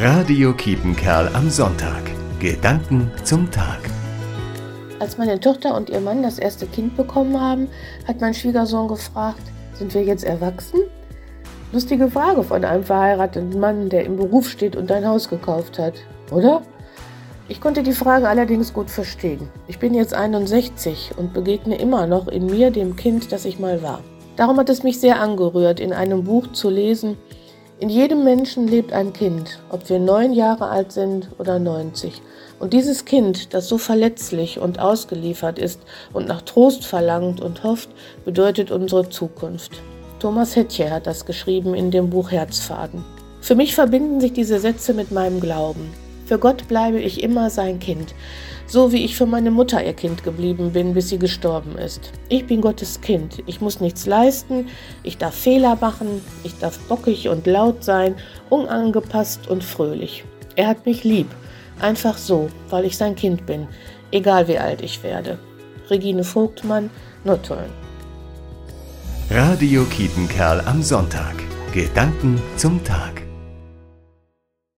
Radio Kiepenkerl am Sonntag. Gedanken zum Tag. Als meine Tochter und ihr Mann das erste Kind bekommen haben, hat mein Schwiegersohn gefragt, sind wir jetzt erwachsen? Lustige Frage von einem verheirateten Mann, der im Beruf steht und ein Haus gekauft hat, oder? Ich konnte die Frage allerdings gut verstehen. Ich bin jetzt 61 und begegne immer noch in mir dem Kind, das ich mal war. Darum hat es mich sehr angerührt, in einem Buch zu lesen, in jedem Menschen lebt ein Kind, ob wir neun Jahre alt sind oder 90. Und dieses Kind, das so verletzlich und ausgeliefert ist und nach Trost verlangt und hofft, bedeutet unsere Zukunft. Thomas Hettche hat das geschrieben in dem Buch Herzfaden. Für mich verbinden sich diese Sätze mit meinem Glauben. Für Gott bleibe ich immer sein Kind so wie ich für meine Mutter ihr Kind geblieben bin, bis sie gestorben ist. Ich bin Gottes Kind. Ich muss nichts leisten, ich darf Fehler machen, ich darf bockig und laut sein, unangepasst und fröhlich. Er hat mich lieb, einfach so, weil ich sein Kind bin, egal wie alt ich werde. Regine Vogtmann, Nottuln. Radio Kietenkerl am Sonntag. Gedanken zum Tag.